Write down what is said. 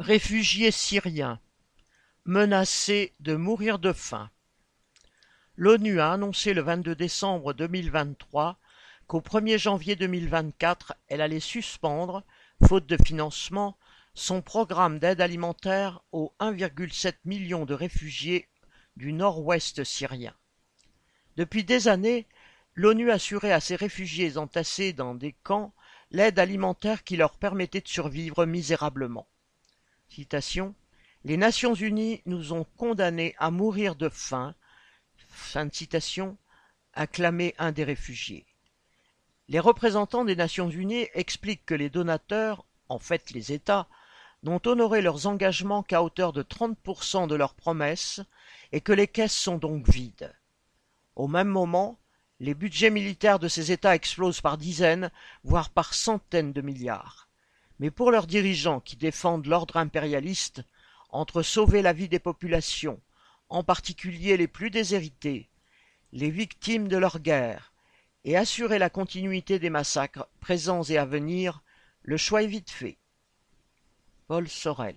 Réfugiés syriens menacés de mourir de faim. L'ONU a annoncé le vingt-deux décembre deux mille vingt-trois qu'au premier janvier deux mille vingt-quatre, elle allait suspendre, faute de financement, son programme d'aide alimentaire aux un virgule sept millions de réfugiés du nord-ouest syrien. Depuis des années, l'ONU assurait à ces réfugiés entassés dans des camps l'aide alimentaire qui leur permettait de survivre misérablement. Les Nations unies nous ont condamnés à mourir de faim. Un des réfugiés. Les représentants des Nations unies expliquent que les donateurs, en fait les États, n'ont honoré leurs engagements qu'à hauteur de 30% de leurs promesses et que les caisses sont donc vides. Au même moment, les budgets militaires de ces États explosent par dizaines, voire par centaines de milliards. Mais pour leurs dirigeants qui défendent l'ordre impérialiste, entre sauver la vie des populations, en particulier les plus déshérités, les victimes de leur guerre, et assurer la continuité des massacres présents et à venir, le choix est vite fait. Paul Sorel